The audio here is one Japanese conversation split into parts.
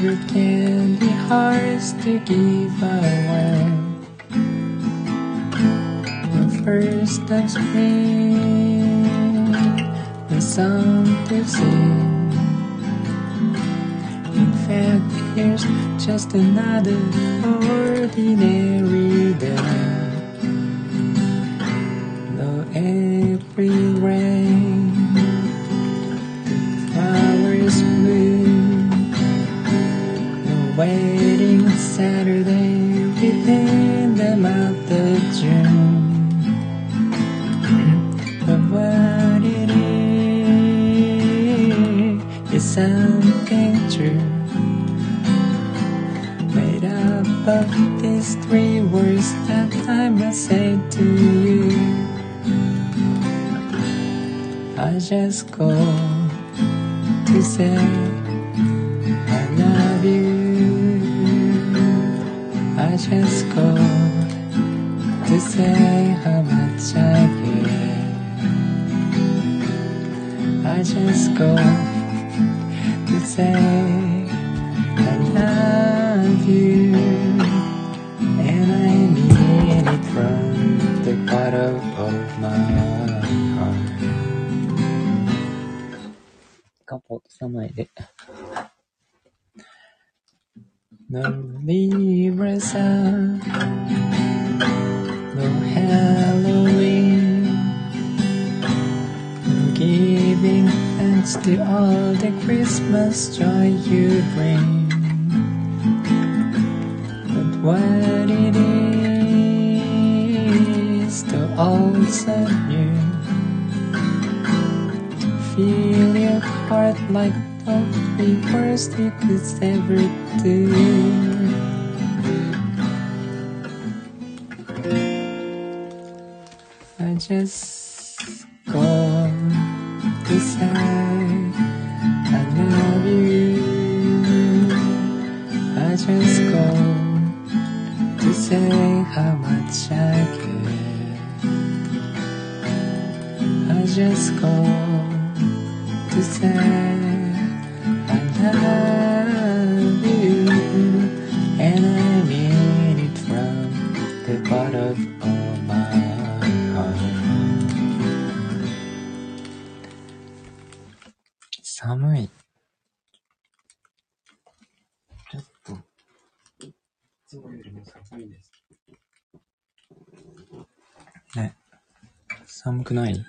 covered candy hearts to give away. The first of spring, the song to sing. In fact, here's just another ordinary said I just go to say I love you. I just go to say how much I care. I just go to say くない？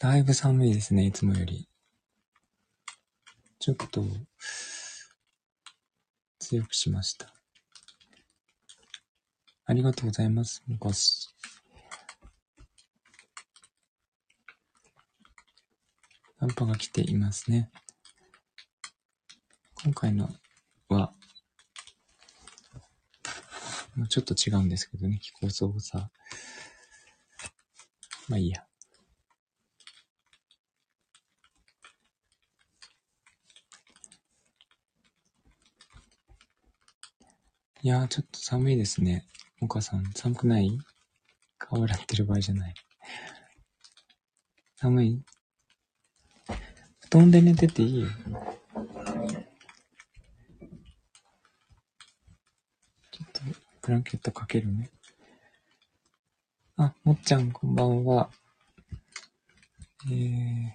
だいぶ寒いですね、いつもより。ちょっと、強くしました。ありがとうございます、むこし。寒波が来ていますね。今回のは、まあちょっと違うんですけどね、気候操作。まあいいや。いやー、ちょっと寒いですね。モカさん、寒くない？顔洗ってる場合じゃない。寒い？布団で寝てていい？ちょっと、ブランケットかけるね。あ、もっちゃん、こんばんは。えー、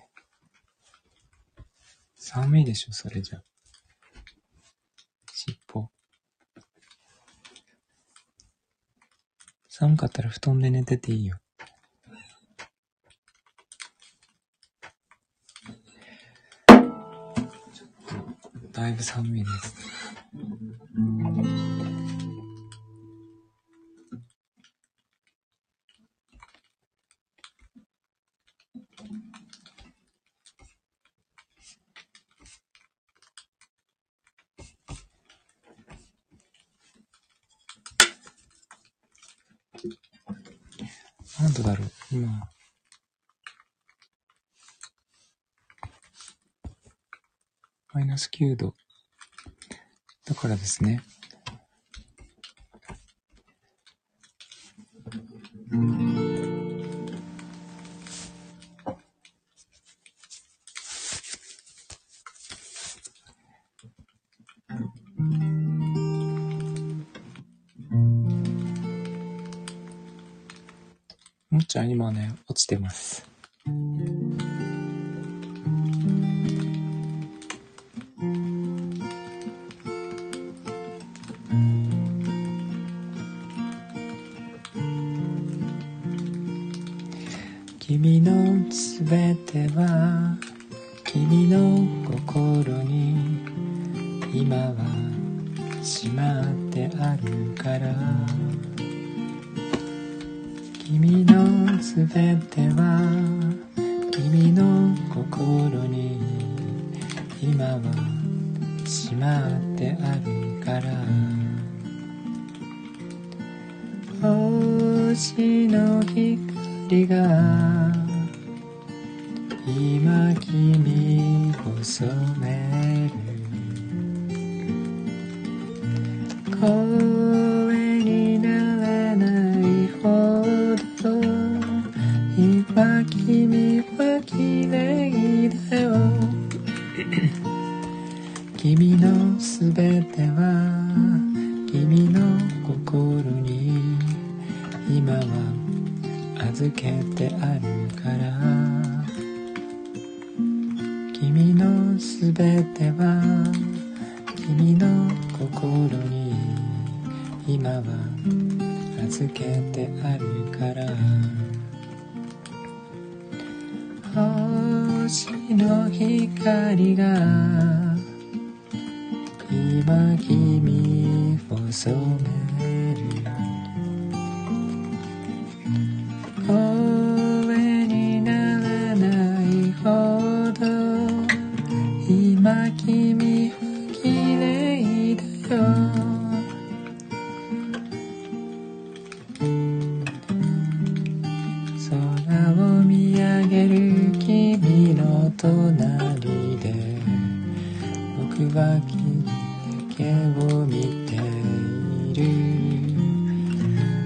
寒いでしょ、それじゃ。尻尾。寒かったら布団で寝てていいよ。だいぶ寒いです。だろうん。マイナス9度。だからですね。隣で僕は君だけを見ている。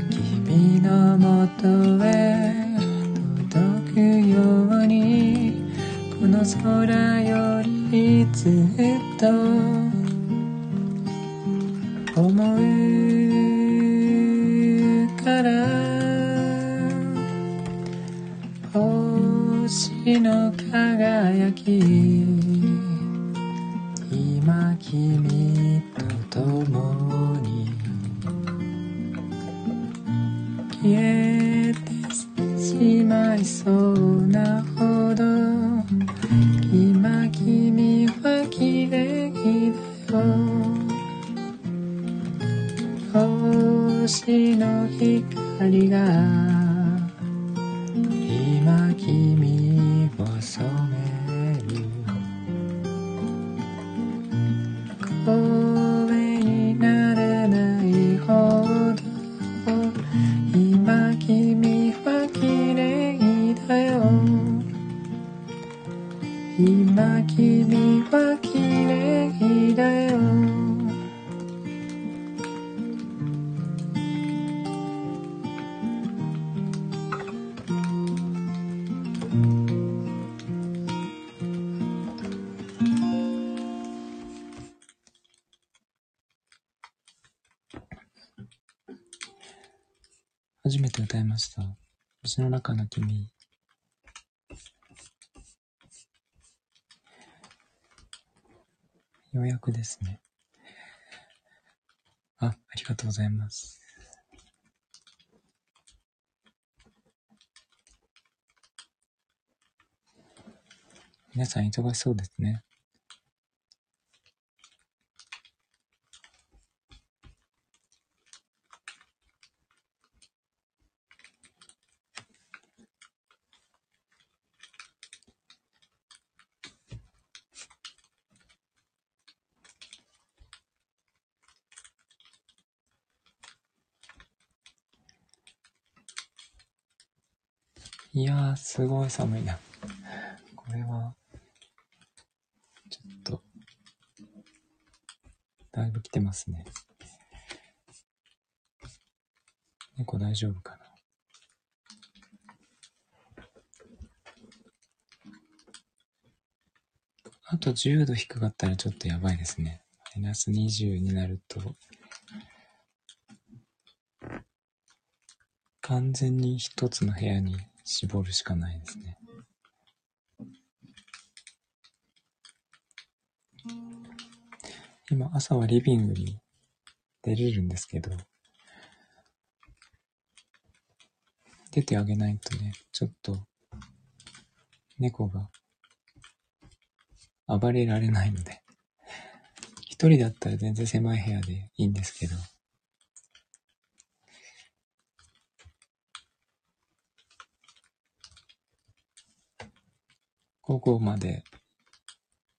君のもとへ届くようにこの空よりずっとさ、星の中の君。ようやくですね。あ、ありがとうございます。皆さん忙しそうですね。いやー、すごい寒いな。これは、ちょっと、だいぶ来てますね。猫大丈夫かな？あと10度低かったらちょっとやばいですね。マイナス20になると、完全に一つの部屋に絞るしかないですね。今朝はリビングに出れるんですけど、出てあげないとね、ちょっと猫が暴れられないので、一人だったら全然狭い部屋でいいんですけど、午後まで、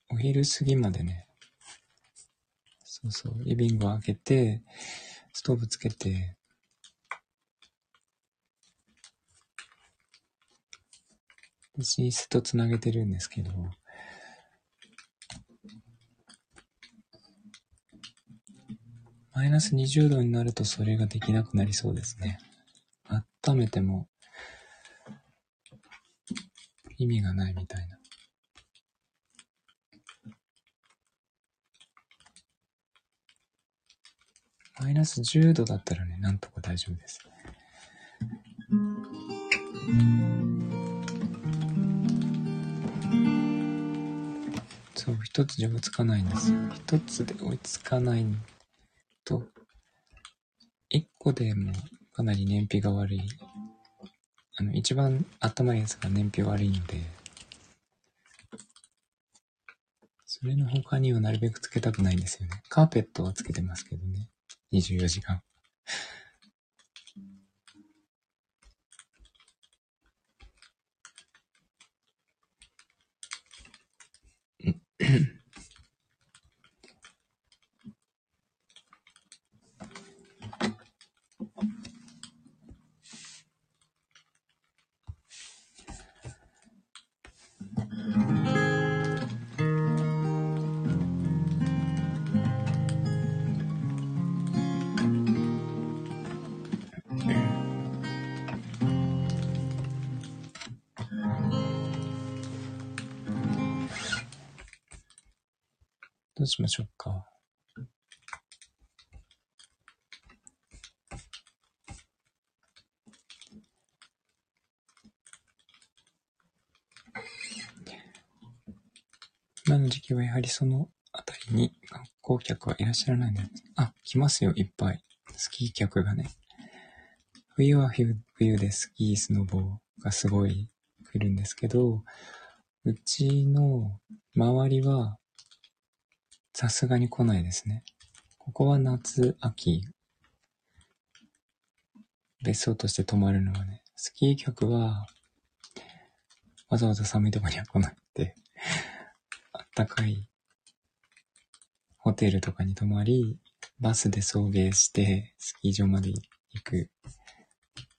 お昼過ぎまでね、そうそう、リビングを開けて、ストーブつけて、寝室とつなげてるんですけど、マイナス20度になるとそれができなくなりそうですね。温めても意味がないみたいな。マイナス10度だったらね、なんとか大丈夫です。そう、一つじゃ追いつかないんですよ。一つで追いつかないと、一個でもかなり燃費が悪い。あの、一番頭いいやつが燃費悪いので、それの他にはなるべくつけたくないんですよね。カーペットはつけてますけどね。24時間。どうしましょうか。今の時期はやはりそのあたりに観光客はいらっしゃらないんです。あ、来ますよ、いっぱい。スキー客がね。冬は冬でスキー、スノボがすごい来るんですけど、うちの周りはさすがに来ないですね。ここは夏、秋、別荘として泊まるのはね、スキー客は、わざわざ寒いとこには来なくて、あったかいホテルとかに泊まり、バスで送迎して、スキー場まで行く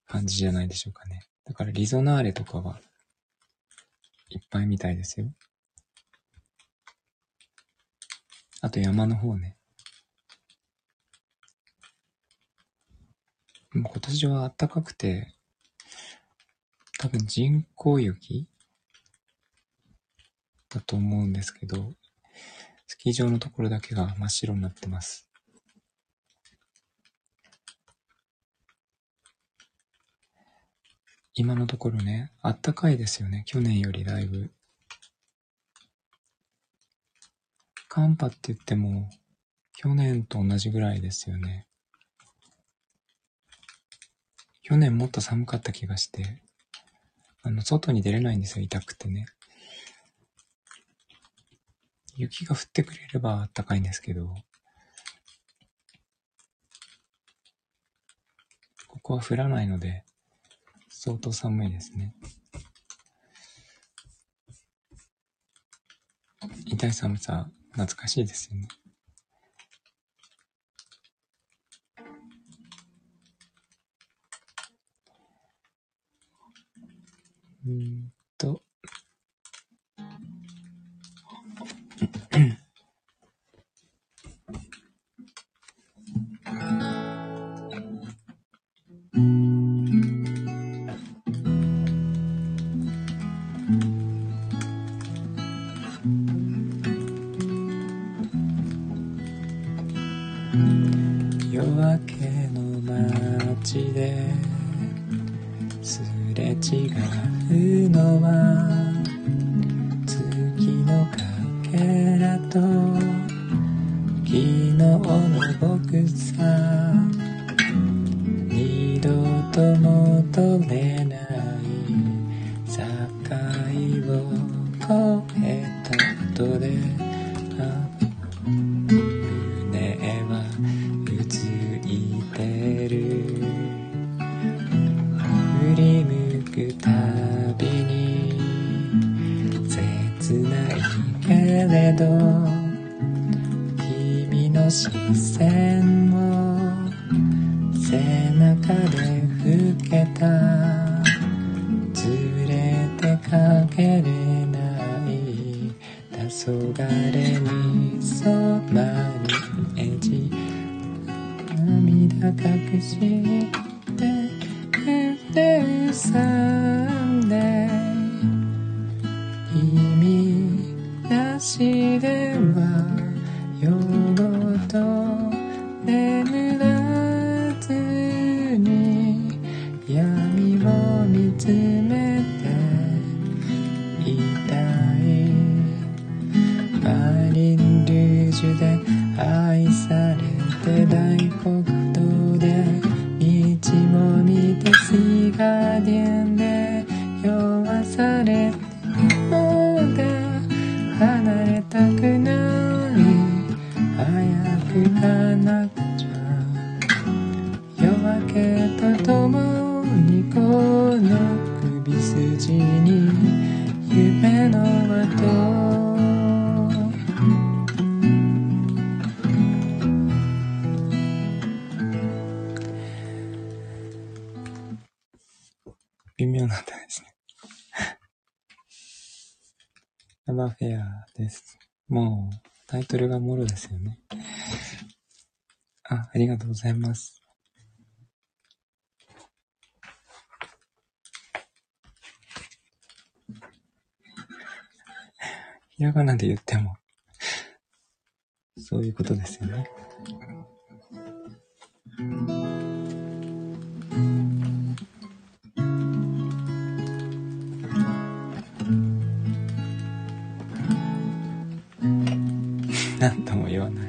感じじゃないでしょうかね。だからリゾナーレとかはいっぱいみたいですよ。あと山の方ね。今年は暖かくて、多分人工雪だと思うんですけど、スキー場のところだけが真っ白になってます。今のところね、あったかいですよね。去年よりだいぶ。寒波って言っても、去年と同じぐらいですよね。去年もっと寒かった気がして、あの、外に出れないんですよ、痛くてね。雪が降ってくれれば暖かいんですけど、ここは降らないので、相当寒いですね。痛い寒さ懐かしいですよね。うんざいます。ひらがなで言っても、そういうことですよね。何とも言わない。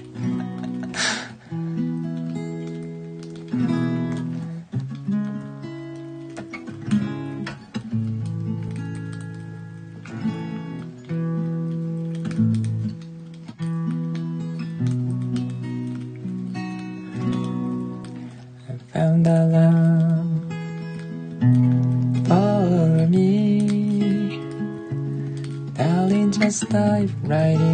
life right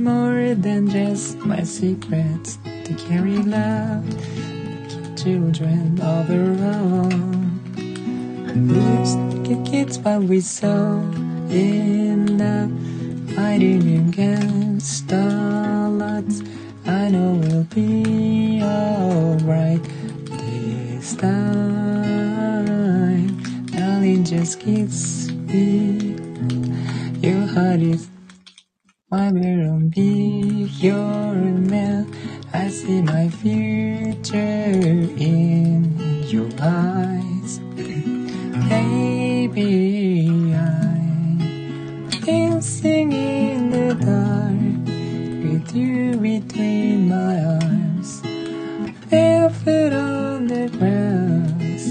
more than just my secrets to carry love children of their own. Lose the kids but we so in love, fighting against the odds. I know we'll be alright this time. Darling, just kiss me. Your heart is my bedroom, be your man. I see my future in your eyes. Baby, I'm dancing in the dark with you between my arms. Barefoot on the grass,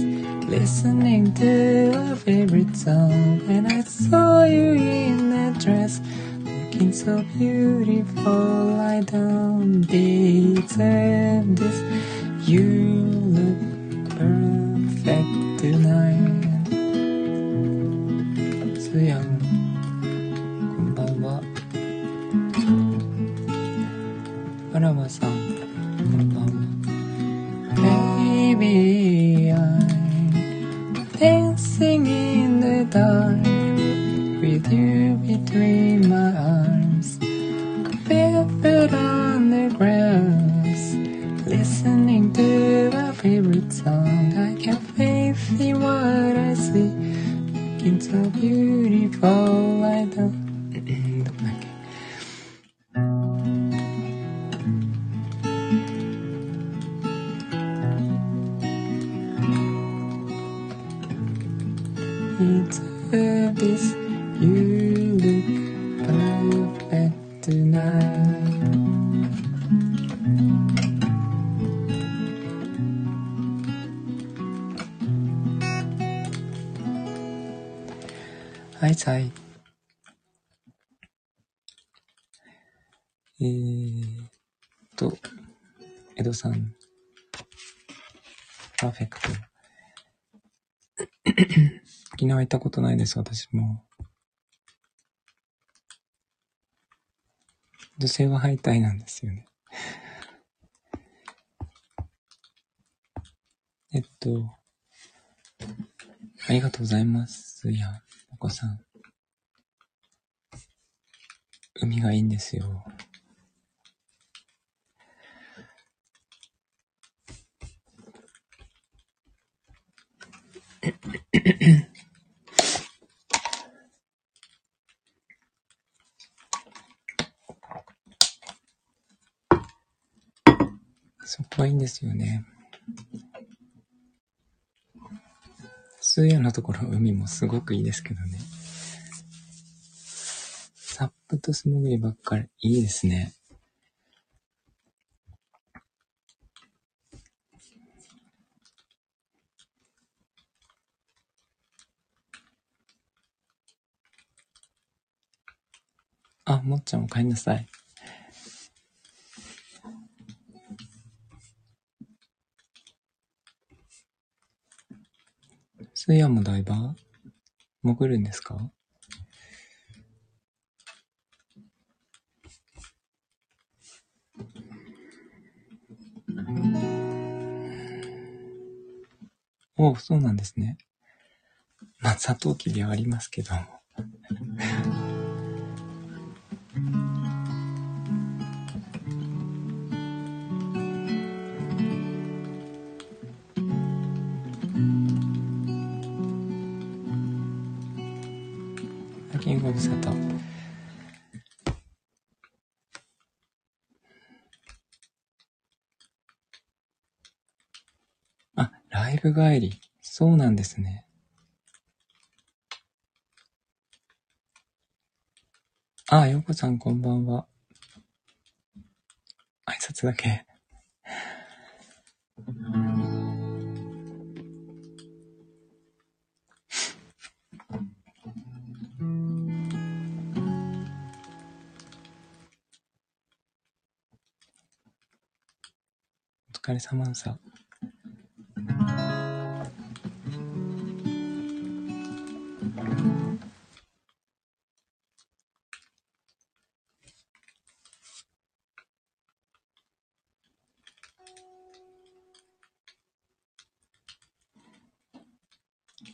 listening to our favorite song. so beautiful. I don't deserve this. You look perfect tonight. すーやん、こんばんは。あらばさん、こんばんは。Baby, I'm dancing in the dark with you between たことないです、私も。女性は敗退なんですよね。えっと、ありがとうございます。いや、お子さん。海がいいんですよ。そこはいいんですよね。スーヤのところ海もすごくいいですけどね。サップと素潜りばっかりいいですね。あ、もっちゃんお帰りなさい。スーヤもダイバー？潜るんですか？おそうなんですね。まあ、サトウキビはありますけど。帰り。そうなんですね。あ、ようこさんこんばんは。挨拶だけ。お疲れ様さ。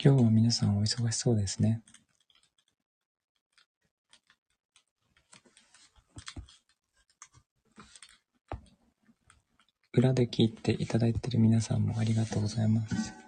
今日は皆さんお忙しそうですね。裏で聞いていただいている皆さんもありがとうございます。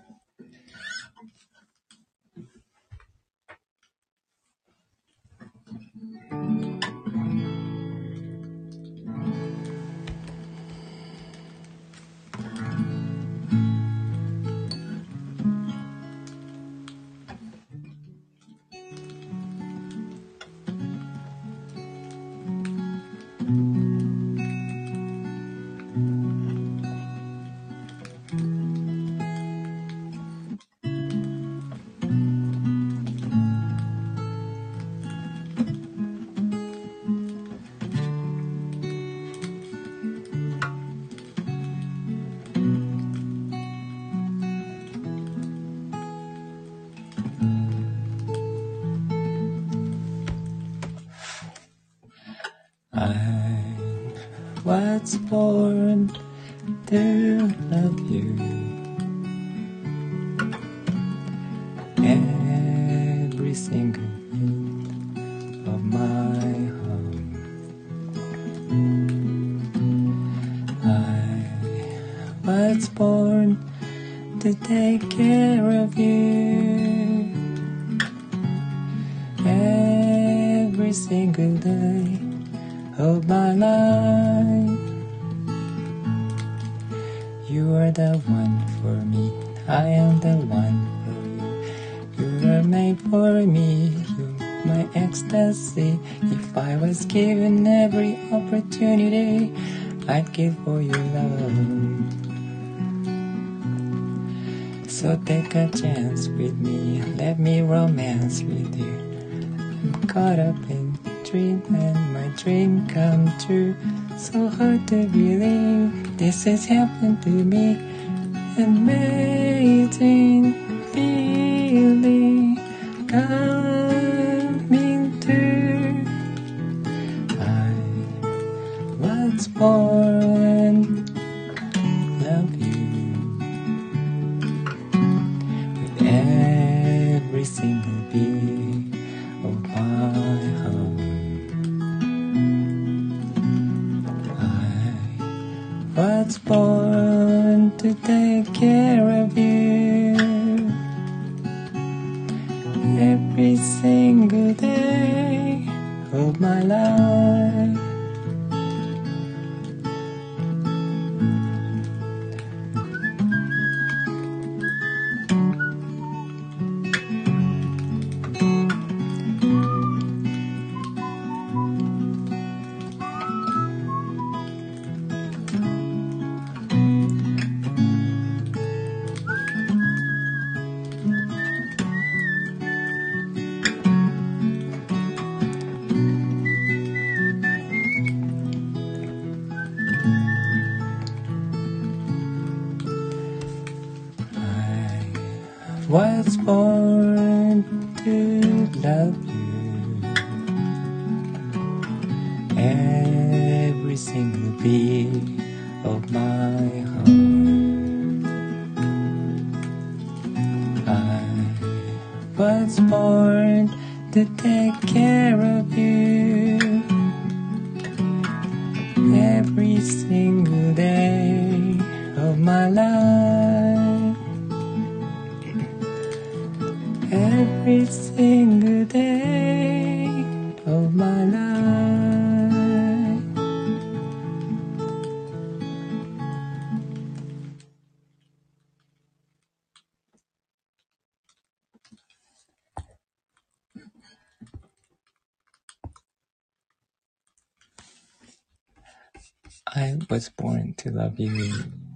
Born to love you.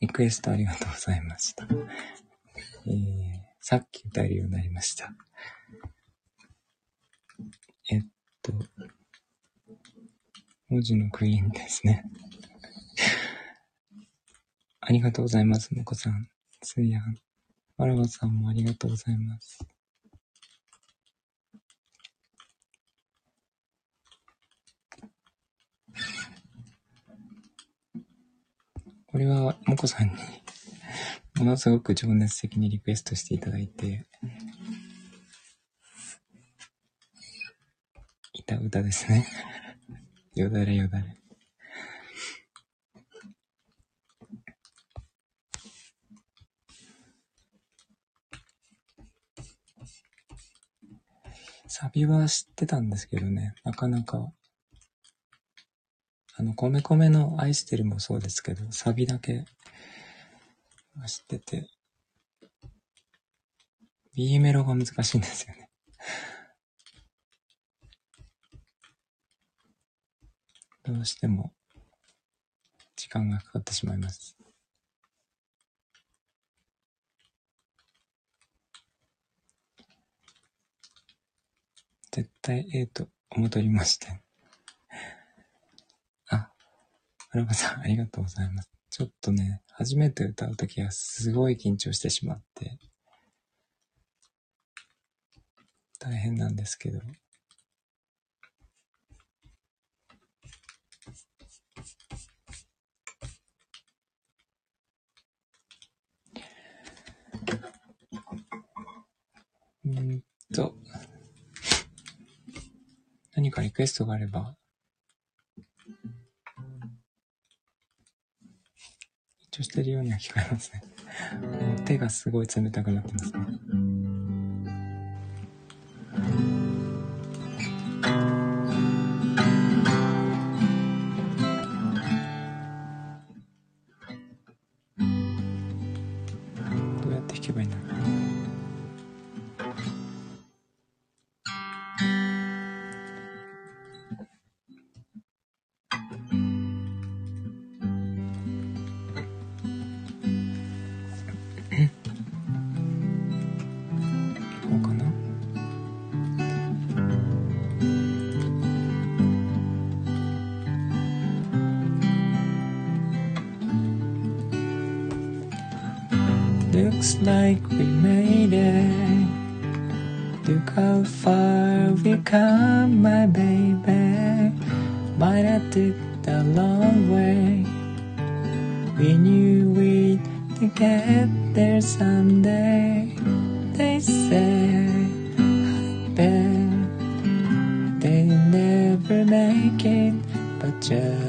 リクエストありがとうございました。えー、さっき歌えるようになりました。えっと、文字のクイーンですね。ありがとうございます、もこさん。つやん。わらわさんもありがとうございます。これは、もこさんにものすごく情熱的にリクエストしていただいて、いた歌ですね。よだれよだれ。サビは知ってたんですけどね、なかなか、あの、米米の愛してるもそうですけど、サビだけ知ってて、B メロが難しいんですよね。どうしても時間がかかってしまいます。絶対 A と思りまして。あ、アルバさんありがとうございます。ちょっとね、初めて歌うときはすごい緊張してしまって、大変なんですけど、うんと、何かリクエストがあれば、張してるようには聞こえますね。もう手がすごい冷たくなってますね。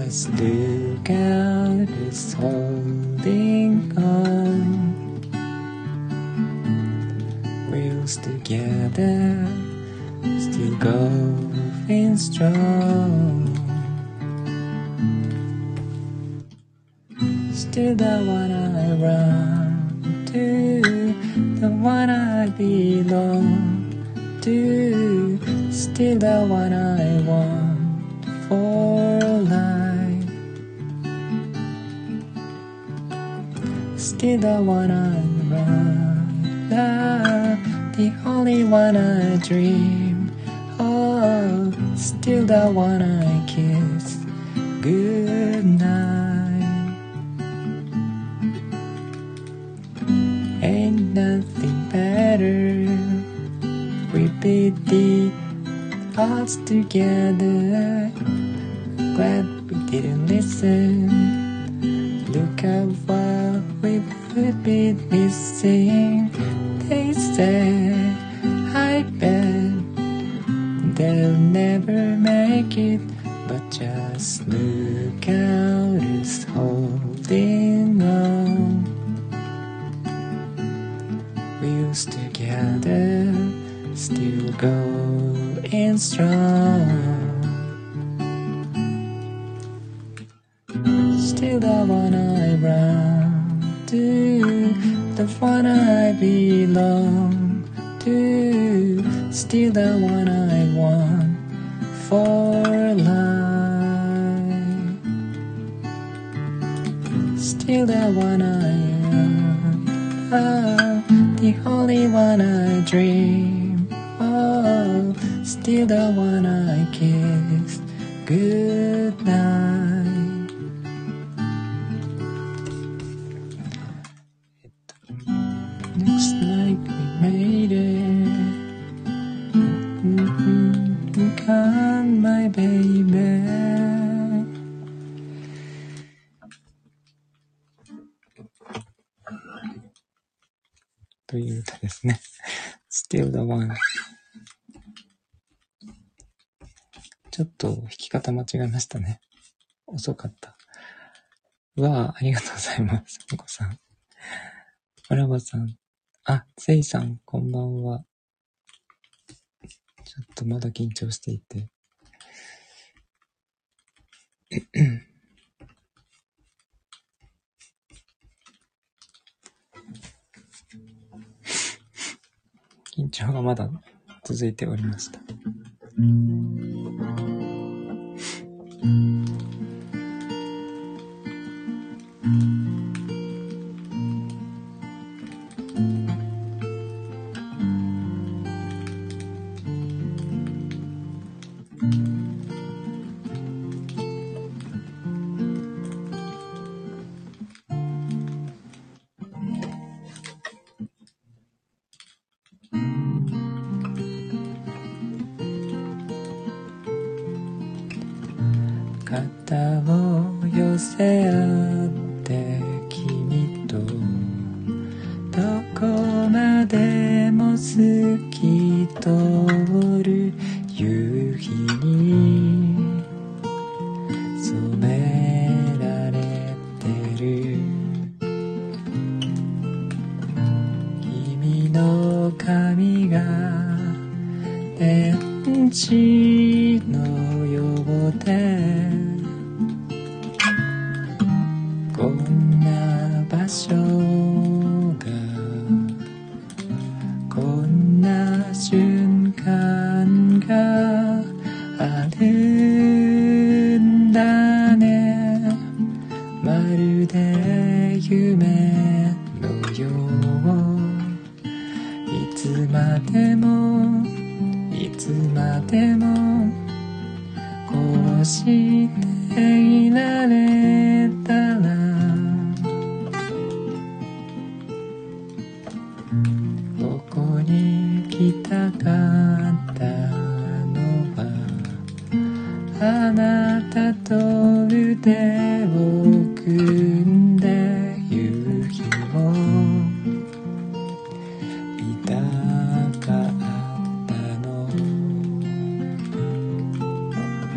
Just look out, it's holding on. together, wanna ちょっと弾き方間違えましたね。遅かった。うわあ、ありがとうございます。お子さん。わらばさん。あ、せいさん、こんばんは。ちょっとまだ緊張していて。緊張がまだ続いておりました。Thank you.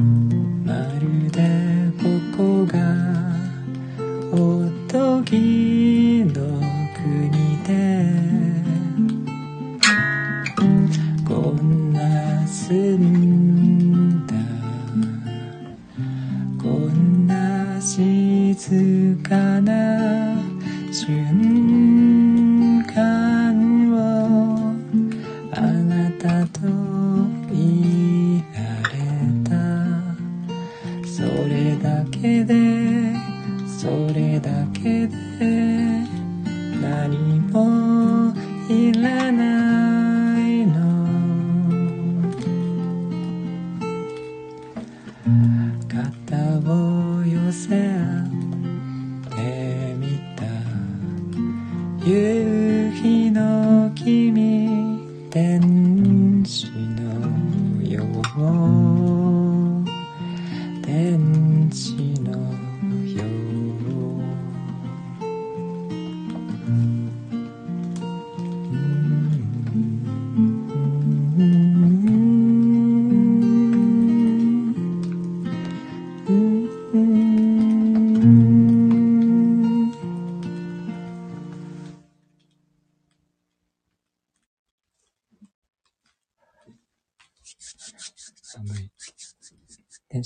you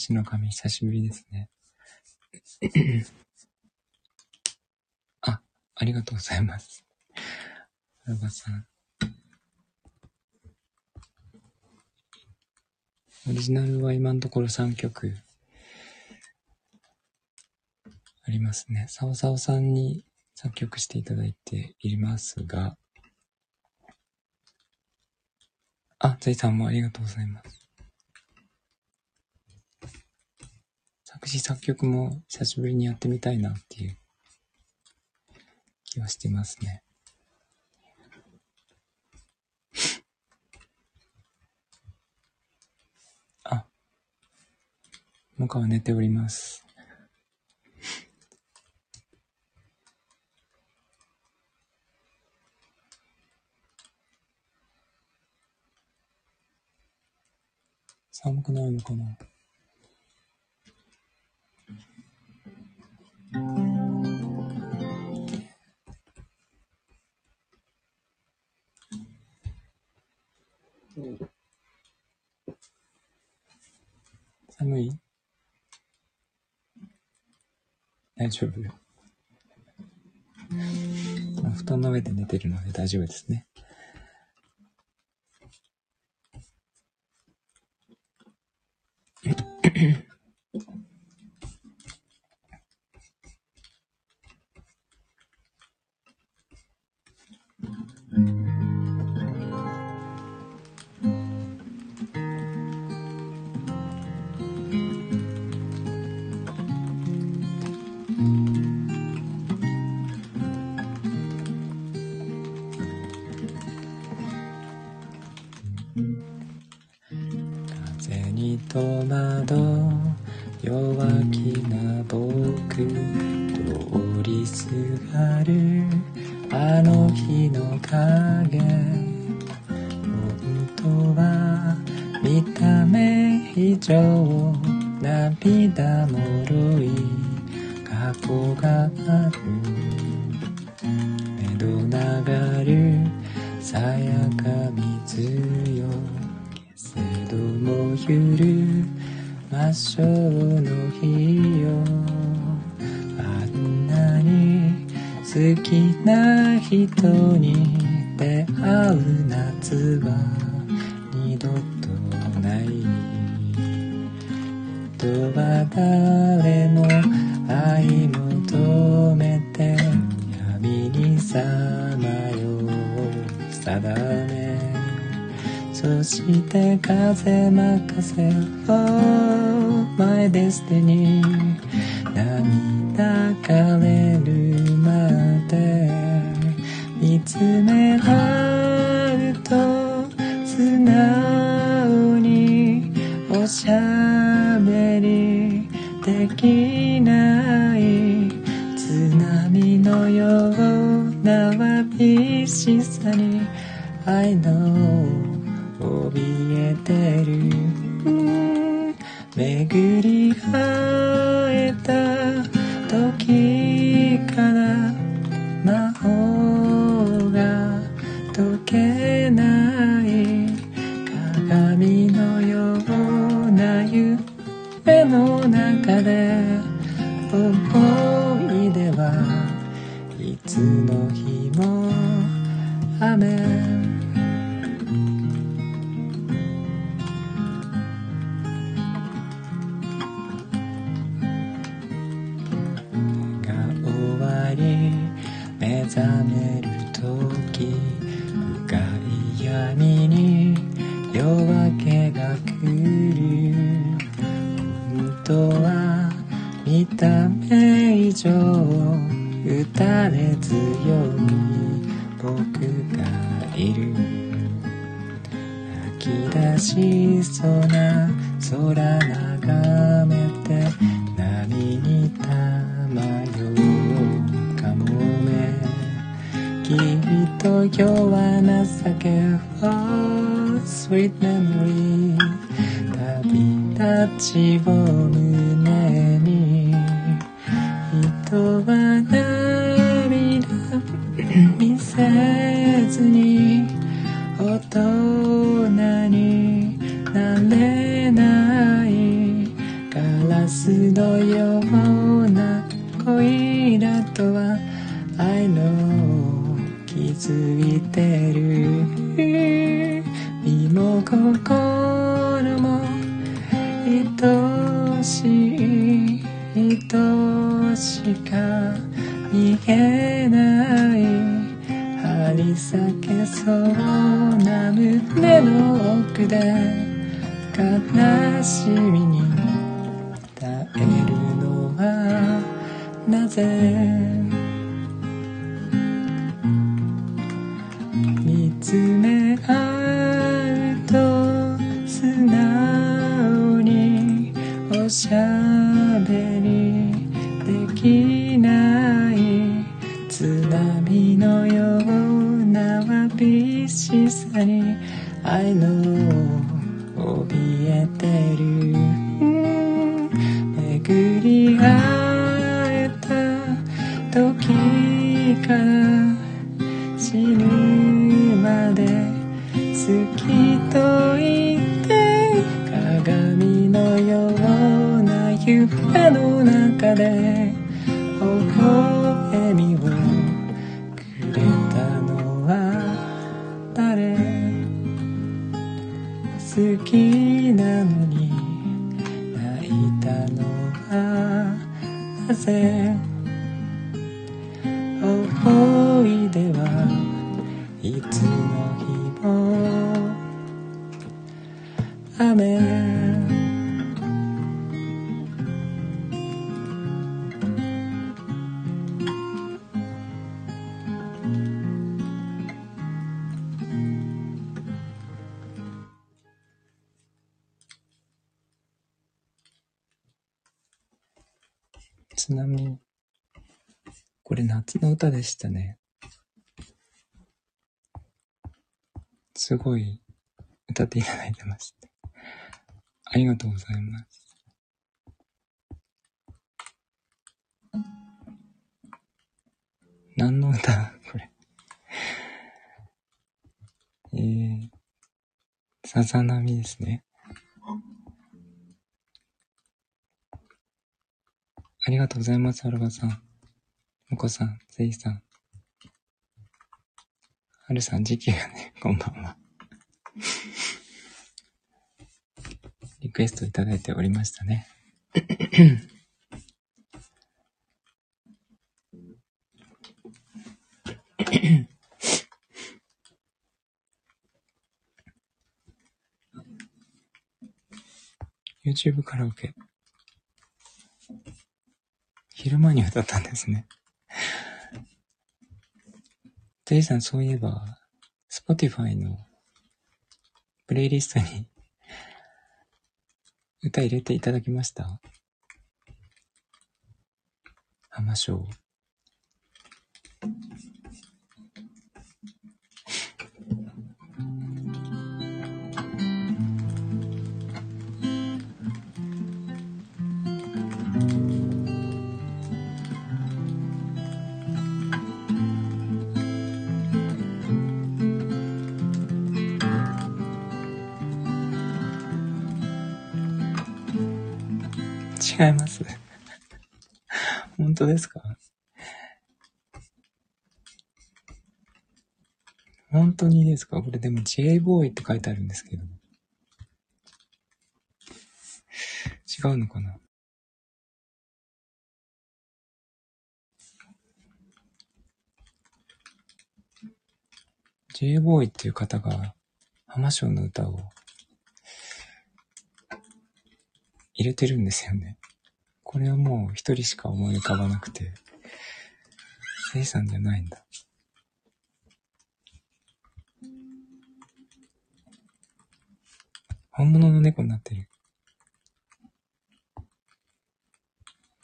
使の神、久しぶりですね。あ、ありがとうございます。アルバさん。オリジナルは今のところ3曲ありますね。サオサオさんに作曲していただいていますが、あ、ゼイさんもありがとうございます。作詞作曲も久しぶりにやってみたいなっていう気はしてますね。あ、もかは寝ております。寒くないのかな？丈夫よ。布団の上で寝てるので大丈夫ですね。時から魔法が解けない鏡のような夢の中で思い出はいつの日から死ぬまで好きと言って鏡のような夢の中で微笑みをくれたのは誰？好きなのに泣いたのはなぜ？夏の歌でしたね。すごい歌っていただいてまして。ありがとうございます。何の歌これ？えー、さざ波ですね。ありがとうございます、アルバさん。もこさん、ゼイさん。はるさん、時期がね、こんばんは。リクエストいただいておりましたね。YouTube カラオケ。昼間に歌ったんですね。デイさん、そういえば、Spotify のプレイリストに歌入れていただきました？浜章。違います。本当ですか？本当にですか？これでも J-Boy って書いてあるんですけど。違うのかな ?J-Boy っていう方が浜章の歌を入れてるんですよね。これはもう一人しか思い浮かばなくて、せいさんじゃないんだ。本物の猫になってる。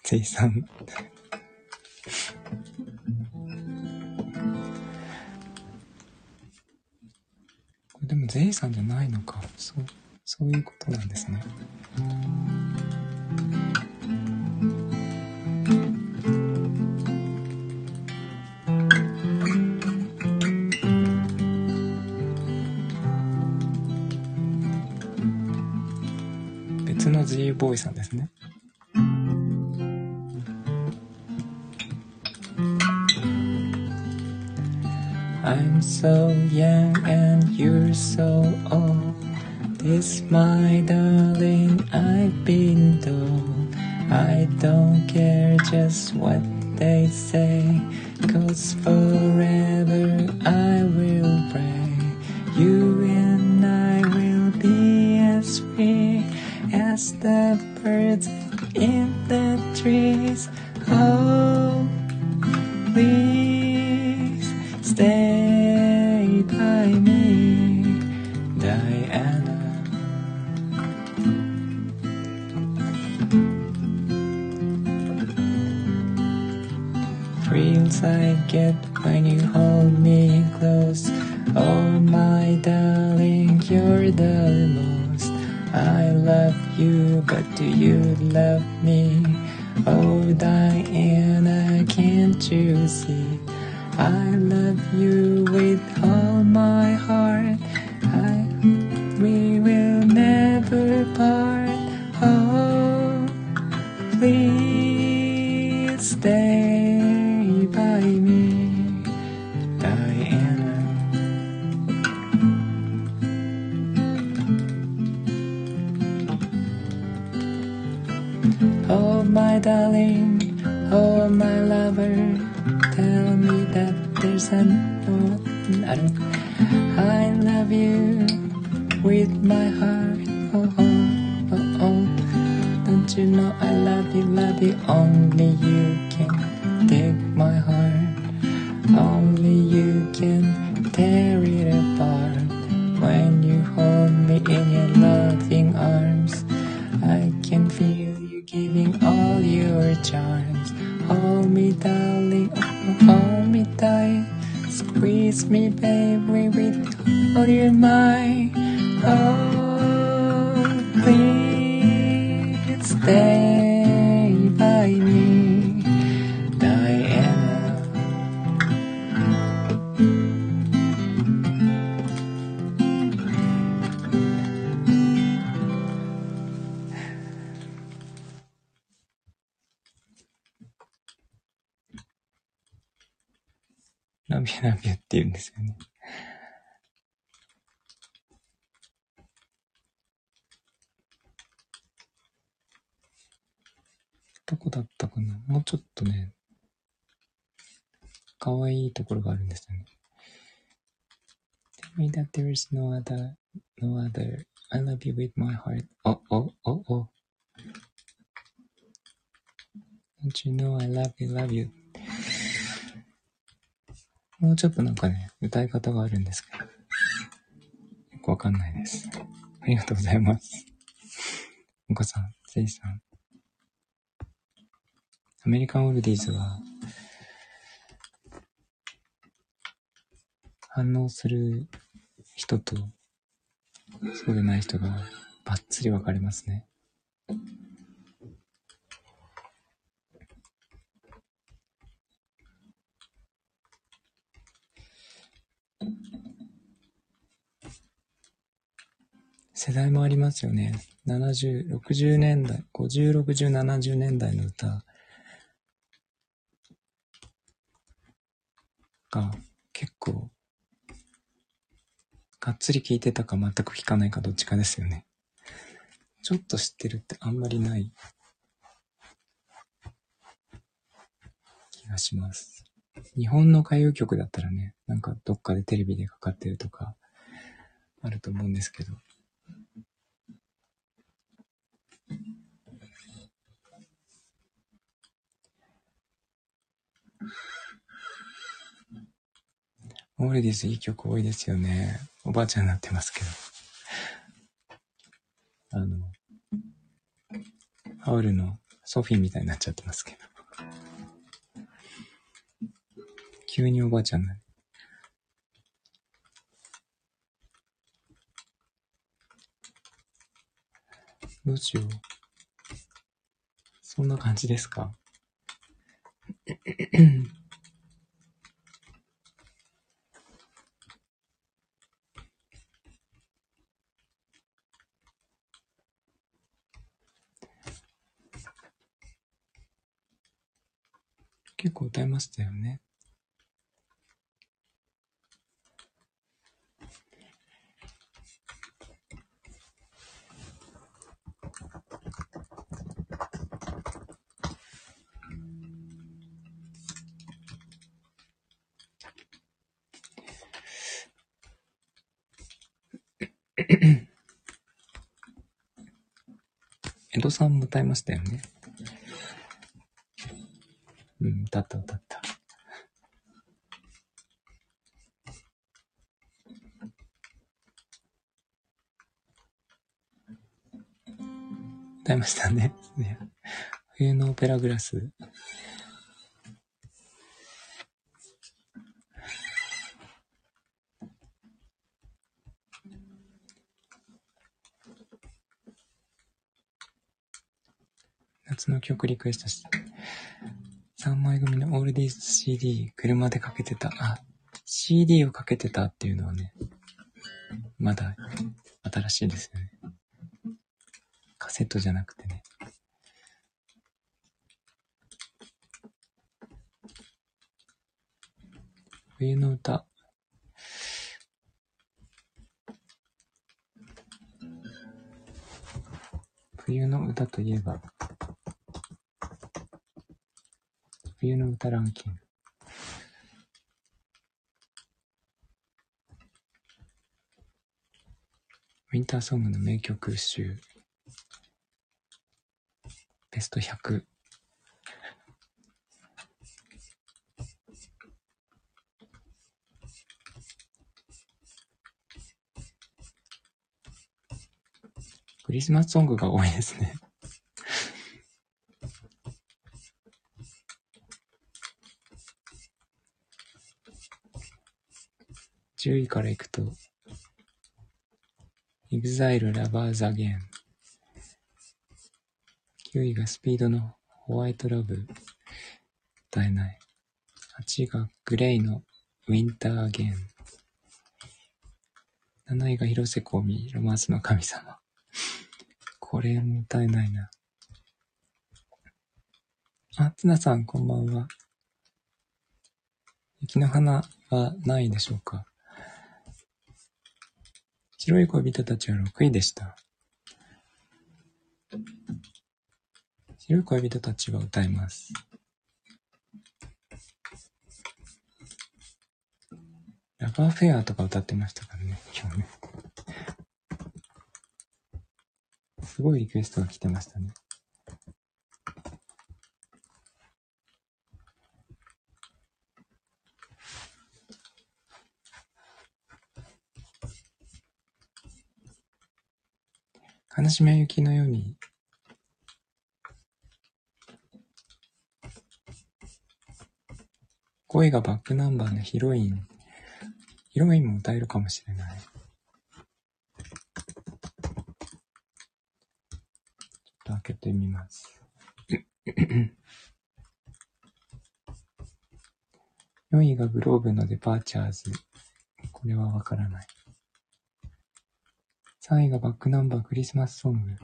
せいさん。これでもゼイさんじゃないのか。そう、そういうことなんですね。G ボーイさんですね。I'm so young and you're so old. This, my darling, I've been told. I don't care just what they say, cause forever I will pray. You and I will be as free as the birds in the trees. 可愛いところがあるんですよね。Tell me that there is no other, no other. I love you with my heart. Oh, oh, oh, oh. Don't you know I love you, love you. もうちょっとなんかね、歌い方があるんですけど。よくわかんないです。ありがとうございます。お母さん、せいさん。アメリカンオールディーズは、反応する人と、そうでない人が、バッツリ分かれますね。世代もありますよね。70、60年代、50、60、70年代の歌が結構、がっつり聴いてたか全く聴かないかどっちかですよね。ちょっと知ってるってあんまりない気がします。日本の歌謡曲だったらね、なんかどっかでテレビでかかってるとかあると思うんですけど、オールディスいい曲多いですよね。おばあちゃんになってますけど。あの、ハウルのソフィーみたいになっちゃってますけど。急におばあちゃんになる。どうしよう。そんな感じですか？結構歌いましたよね。江戸さんも歌いましたよね。うん、歌った歌った。歌いましたね。冬のオペラグラス。夏の曲リクエストして。3枚組のオールディーズ CD、車でかけてた。あ、CD をかけてたっていうのはね、まだ新しいですよね。カセットじゃなくてね。冬の歌。冬の歌といえば、冬の歌ランキング。ウィンターソングの名曲集。ベスト100。クリスマスソングが多いですね。10位からいくと、EXILE Lovers Again。9位がスピードのホワイトラブ。歌えない。8位がグレイのウィンターゲン。7位が広瀬香美、ロマンスの神様。これも歌えないな。あ、ツナさん、こんばんは。雪の花はないでしょうか？白い恋人たちは6位でした。白い恋人たちは歌います。ラバーフェアとか歌ってましたからね、今日ね。すごいリクエストが来てましたね。悲しみは雪のように声がバックナンバーのヒロイン。ヒロインも歌えるかもしれない。ちょっと開けてみます。4位がグローブのデパーチャーズ。これはわからない。3位がバックナンバークリスマスソング。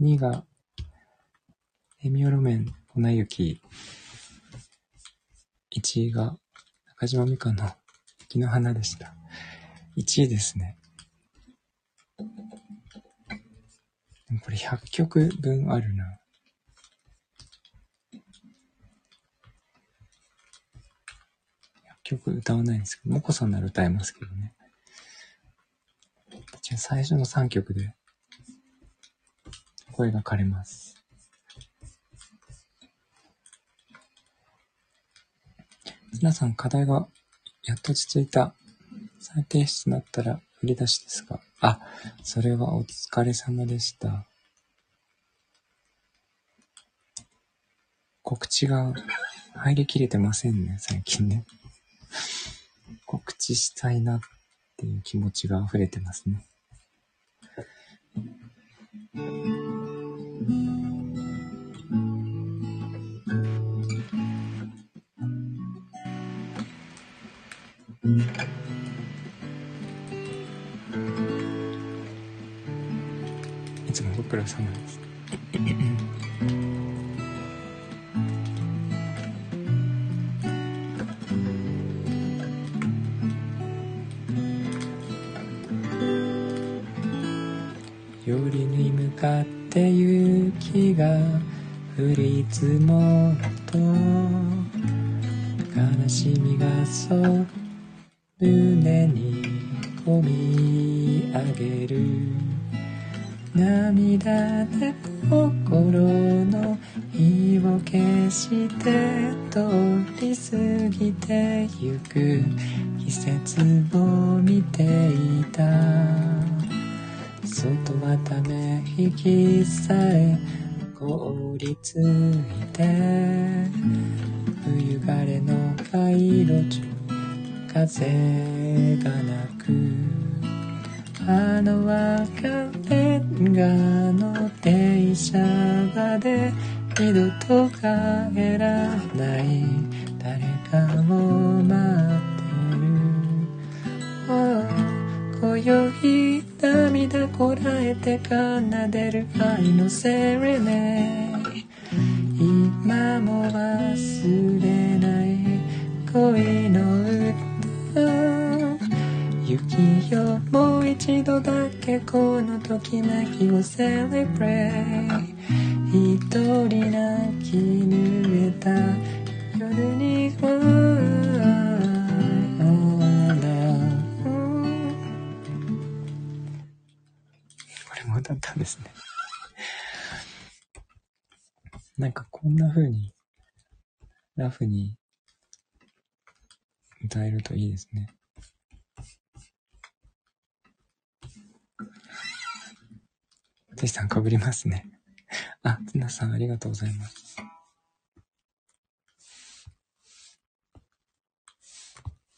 2位がエミオロメン粉雪。1位が中島美嘉の雪の花でした。1位ですね。これ100曲分あるな。100曲歌わないんですけど、もこさんなら歌えますけどね。最初の3曲で声が枯れます。皆さん課題がやっと落ち着いた。再提出になったら振り出しですかあ、それはお疲れ様でした。告知が入りきれてませんね、最近ね。告知したいなっていう気持ちが溢れてますね。いつもご苦労様です。夜に向かって雪が降り積もると悲しみがそう胸にこみ上げる涙で心の意を消して通り過ぎてゆく季節を見ていた外はため息さえ凍りついて冬枯れの街路中風がなくあの別れがの電車場で二度と帰らない誰かを待ってる、今宵涙こらえて奏でる愛のセレネ今も忘れない恋の歌。雪よもう一度だけこのときめきをセレブレイ。一人泣き濡れた夜には。これも歌ったんですねなんかこんな風にラフに歌えるといいですね。ぜひさんかぶりますね。あ、つなさんありがとうございます。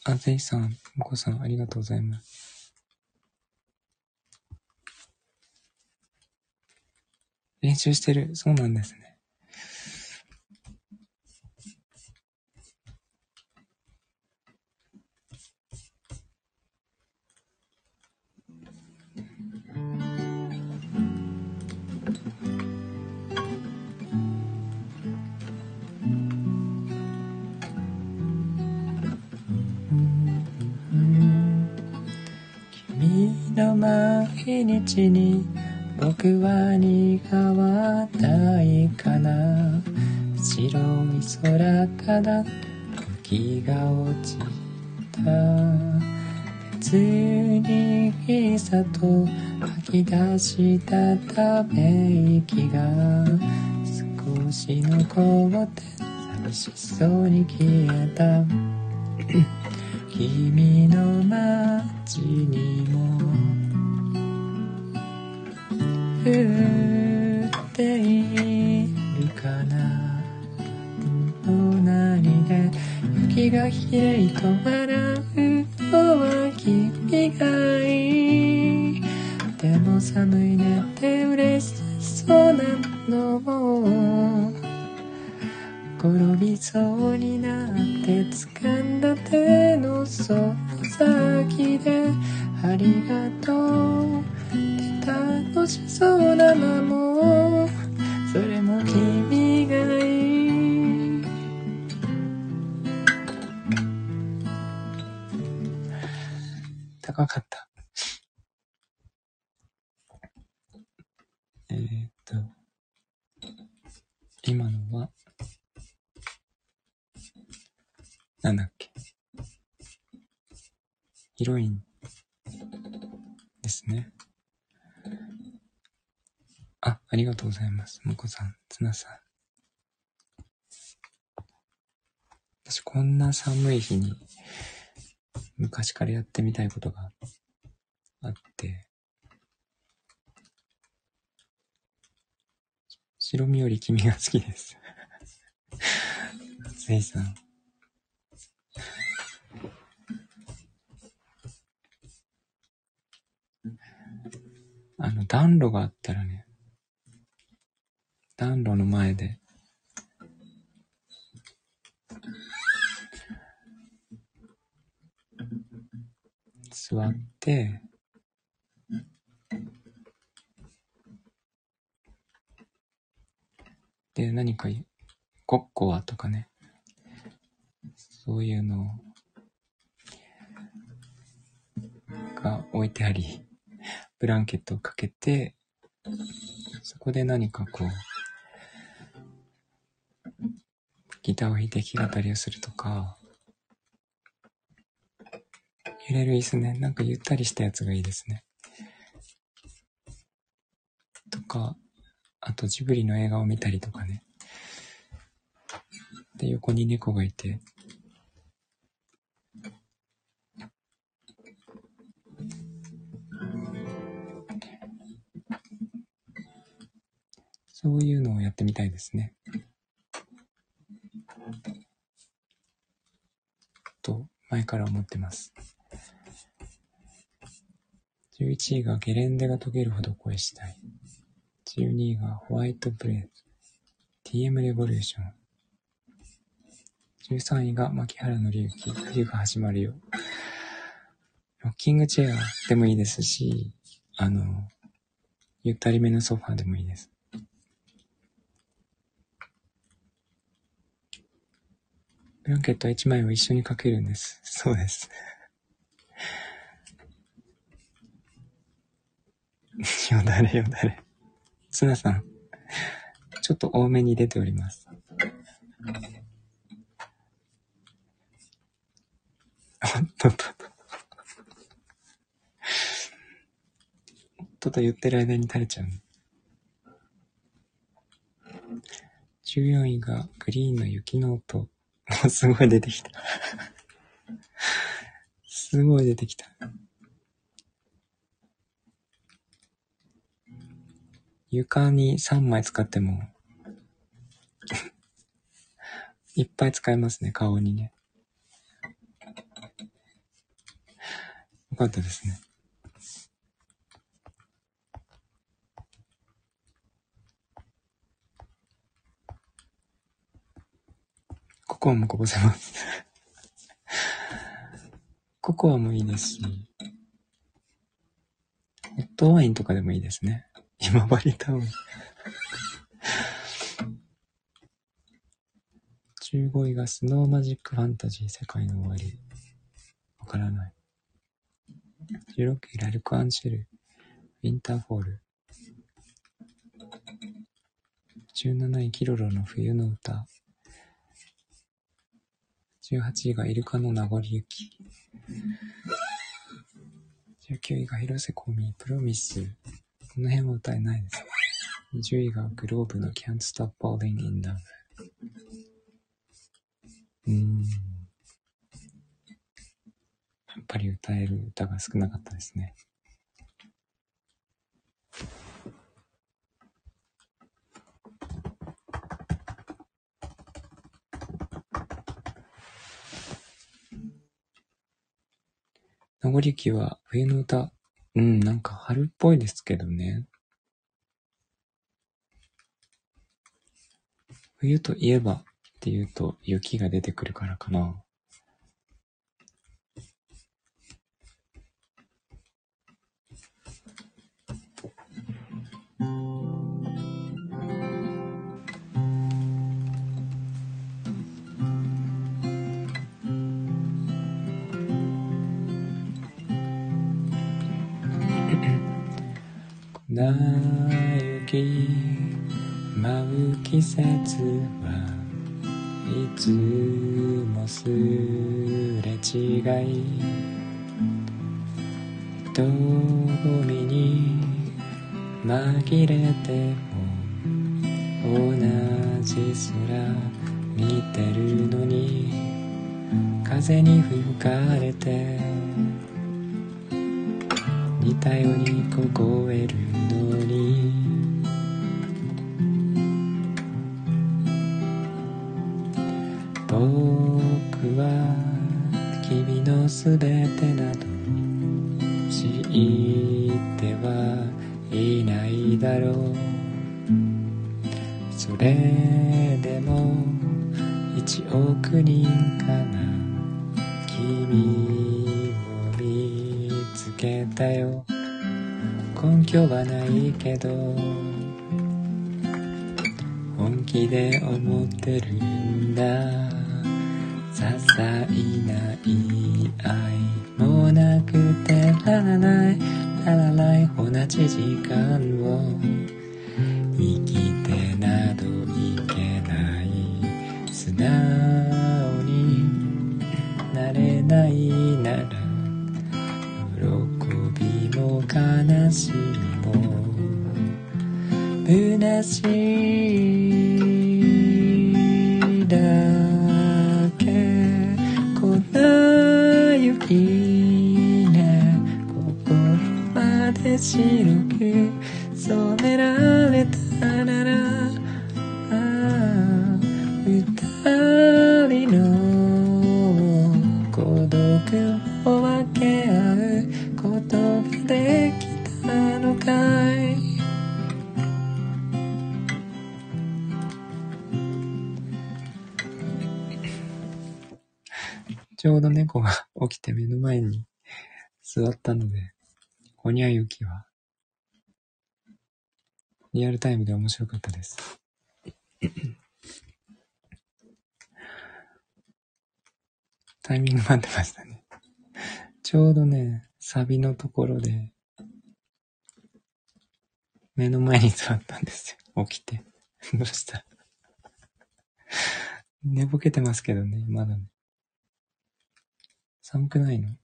あ、ぜひさん、もこさんありがとうございます。練習してる。そうなんですね君。の毎日に僕は苦わないかな。白い空から時が落ちた。別にいざと吐き出したため息が少し残って寂しそうに消えた。君の街にも降っているかな隣で雪がひれいと笑うのは君がいい。でも寒いね。って嬉しそうなのも転びそうになって掴んだ手のその先で。ありがとう。楽しそうなのもそれも君がいい。高かった。えー、っと今のはなんだっけ？ヒロインですね。あ、りがとうございます。もこさん、つなさん。私、こんな寒い日に、昔からやってみたいことがあって、白身より君が好きです。せいさん。あの、暖炉があったらね、暖炉の前で、座って、で、何か、コッコアとかね、そういうのが置いてあり、ブランケットをかけて、そこで何かこう、ギターを弾いて弾き語りをするとか、揺れる椅子ね、なんかゆったりしたやつがいいですね。とか、あとジブリの映画を見たりとかね。で、横に猫がいて、そういうのをやってみたいですね。と、前から思ってます。11位がゲレンデが溶けるほど恋したい。12位がホワイトブレード。TM レボリューション。13位が牧原紀之。冬が始まるよ。ロッキングチェアでもいいですし、あの、ゆったりめのソファーでもいいです。ブランケットは1枚を一緒にかけるんです。そうです。よだれよだれ。ツナさん、ちょっと多めに出ております。おっとっとっと。おっとと言ってる間に垂れちゃう。14位がグリーンの雪の音。すごい出てきた。すごい出てきた。床に3枚使っても いっぱい使えますね、顔にね。よかったですね。ココアもこぼせますココアもいいですし、ホットワインとかでもいいですね。今治タウン。15位がスノーマジックファンタジー世界の終わり。わからない。16位ラルク・アンシェル。ウィンターフォール。17位キロロの冬の歌。18位がイルカの名残雪。19位が広瀬香美、プロミス。この辺は歌えないです。20位がグローブの Can't Stop Falling in Love。うーん。やっぱり歌える歌が少なかったですね。名残雪は冬の歌うん、なんか春っぽいですけどね。冬といえばっていうと雪が出てくるからかな。な雪舞う季節はいつもすれ違い。瞳に紛れても同じ空見てるのに。風に吹かれて似たように凍えるのに。僕は君のすべてなど知ってはいないだろう。それでも一億人かな。拠はないけど本気で思ってるんだ。些細な言い合いもなくてならないならない同じ時間を。座ったので、おにゃゆきは、リアルタイムで面白かったです。タイミング待ってましたね。ちょうどね、サビのところで、目の前に座ったんですよ。起きて。どうした？寝ぼけてますけどね、まだね。寒くないの？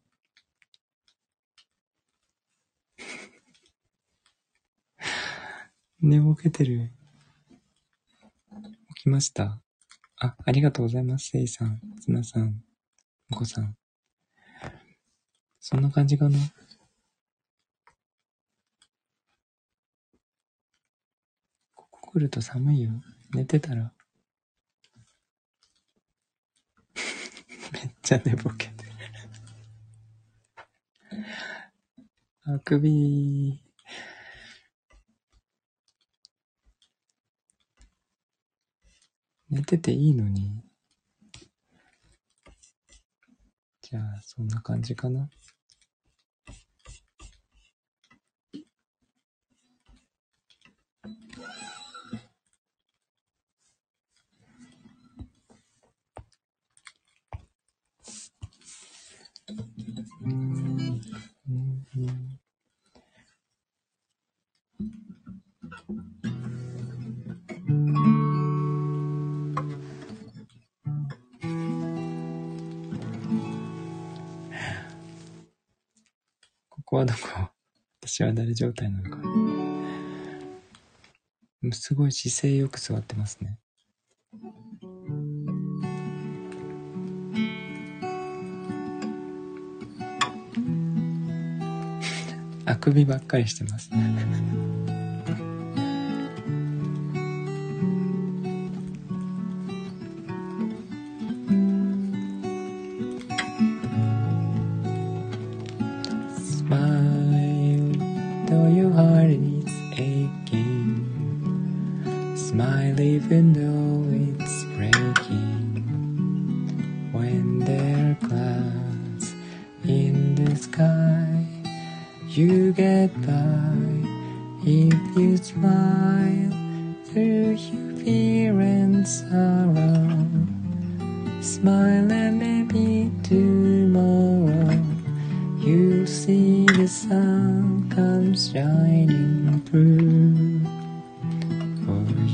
寝ぼけてる。起きましたあ、ありがとうございます。せいさん、つなさん、お子さん。そんな感じかなここ来ると寒いよ。寝てたら。めっちゃ寝ぼけてる。あくび寝てていいのに。じゃあ、そんな感じかな。うんうんこはどこ？私は誰状態なのか。すごい姿勢よく座ってますね。あくびばっかりしてます。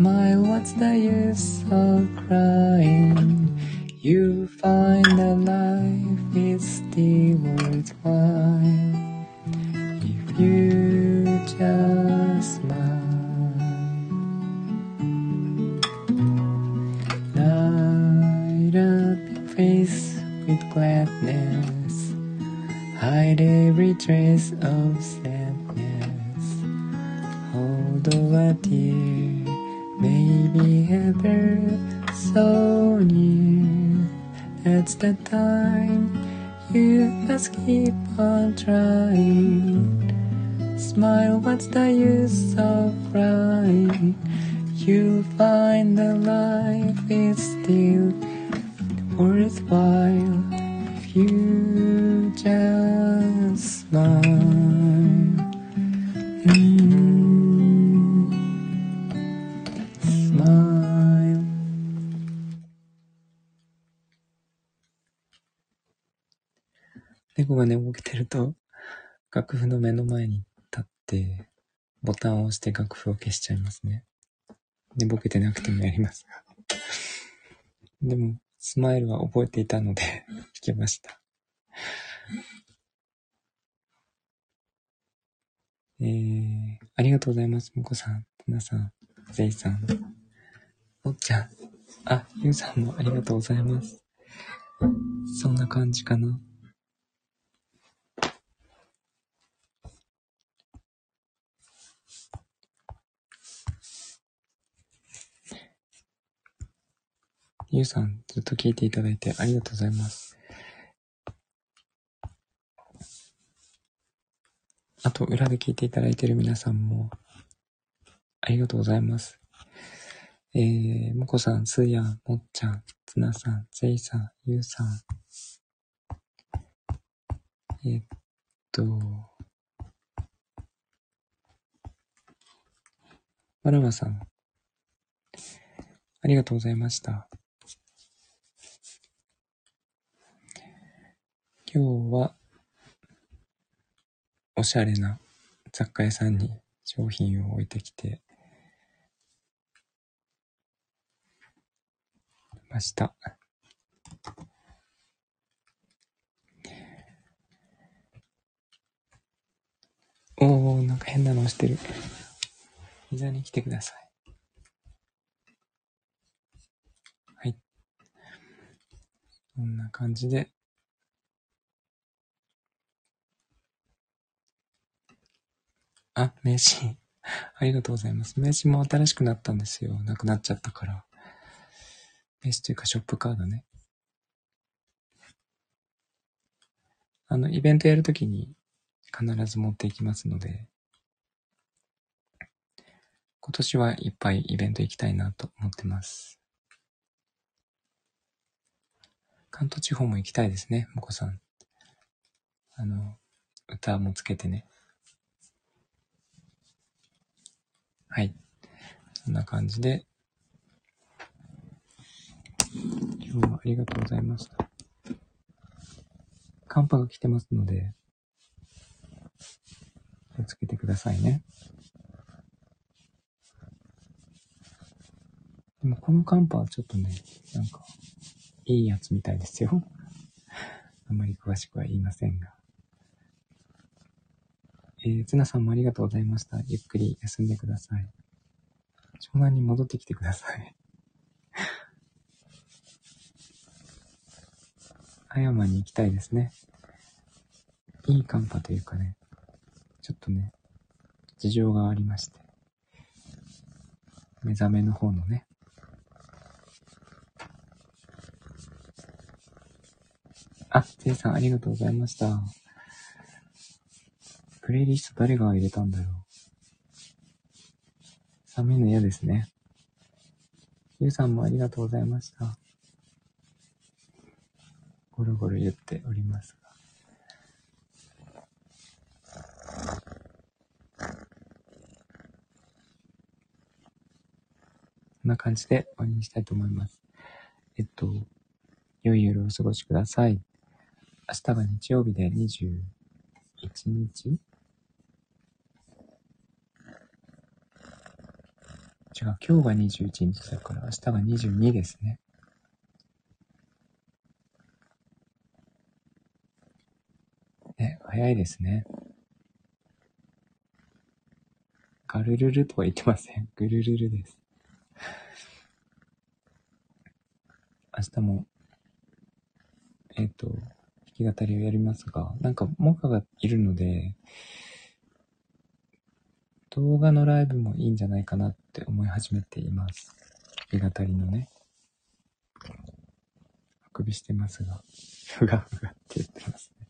Smile, what's the use of crying? You find that life is still worthwhile 楽譜の目の前に立って、ボタンを押して楽譜を消しちゃいますね。寝ぼけてなくてもやりますが。でも、スマイルは覚えていたので、弾けました。えー、ありがとうございます、もこさん、たなさん。ゼイさん。おっちゃん。あ、ゆうさんもありがとうございます。そんな感じかな。ゆうさん、ずっと聞いていただいてありがとうございます。あと、裏で聞いていただいている皆さんも、ありがとうございます。えー、もこさん、すーやん、もっちゃん、つなさん、ぜいさん、ゆうさん。えー、っと、わらばさん、ありがとうございました。今日は、おしゃれな雑貨屋さんに商品を置いてきてました。おー、なんか変なのしてる。膝に来てください。はい。こんな感じで、あ、名刺。ありがとうございます。名刺も新しくなったんですよ。なくなっちゃったから。名刺というかショップカードね。あの、イベントやるときに必ず持っていきますので、今年はいっぱいイベント行きたいなと思ってます。関東地方も行きたいですね、もこさん。あの、歌もつけてね。はい。そんな感じで、今日もありがとうございました。寒波が来てますので、気をつけてくださいね。でもこの寒波はちょっとね、なんか、いいやつみたいですよ。あまり詳しくは言いませんが。えー、ツナさんもありがとうございました。ゆっくり休んでください。湘南に戻ってきてください。葉山に行きたいですね。いい寒波というかね、ちょっとね、事情がありまして。目覚めの方のね。あ、ていさんありがとうございました。プレイリスト誰が入れたんだろう。寒いの嫌ですね。ゆうさんもありがとうございました。ゴロゴロ言っておりますが。こんな感じで終わりにしたいと思います。えっと、良い夜をお過ごしください。明日が日曜日で21日？違う、今日が21日だから明日が22ですね。ね、早いですね。ガルルルとは言ってません。グルルルです。明日も、えっ、ー、と、弾き語りをやりますが、なんか、モカがいるので、動画のライブもいいんじゃないかなって思い始めています。弾き語りのね。あくびしてますが、ふがふがって言ってますね。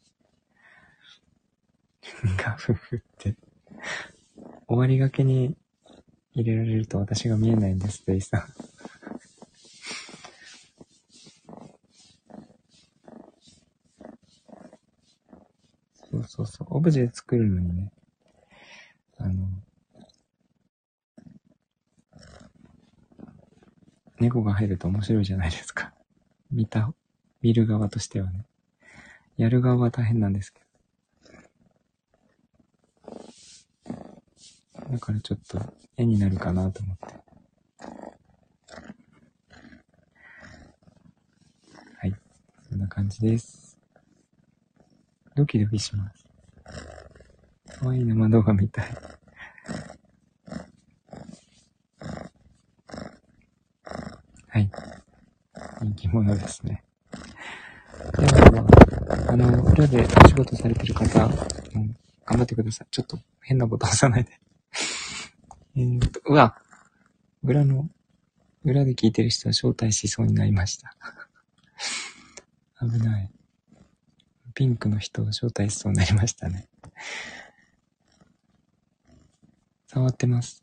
ふがふふって。終わりがけに入れられると私が見えないんです、デイさん。そうそうそう。オブジェ作るのにね、あの、猫が入ると面白いじゃないですか。見た、見る側としてはね。やる側は大変なんですけど。だからちょっと絵になるかなと思って。はい。そんな感じです。ドキドキします。かわいい生動画みたい。はい。人気者ですね。では、あの、裏でお仕事されてる方、うん頑張ってください。ちょっと変なこと押さないで。えーと、うわ裏の、裏で聞いてる人は招待しそうになりました。危ない。ピンクの人を招待しそうになりましたね。触ってます。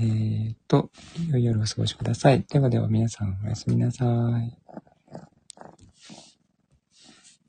えーと、良い夜をお過ごしください。ではでは皆さんおやすみなさい。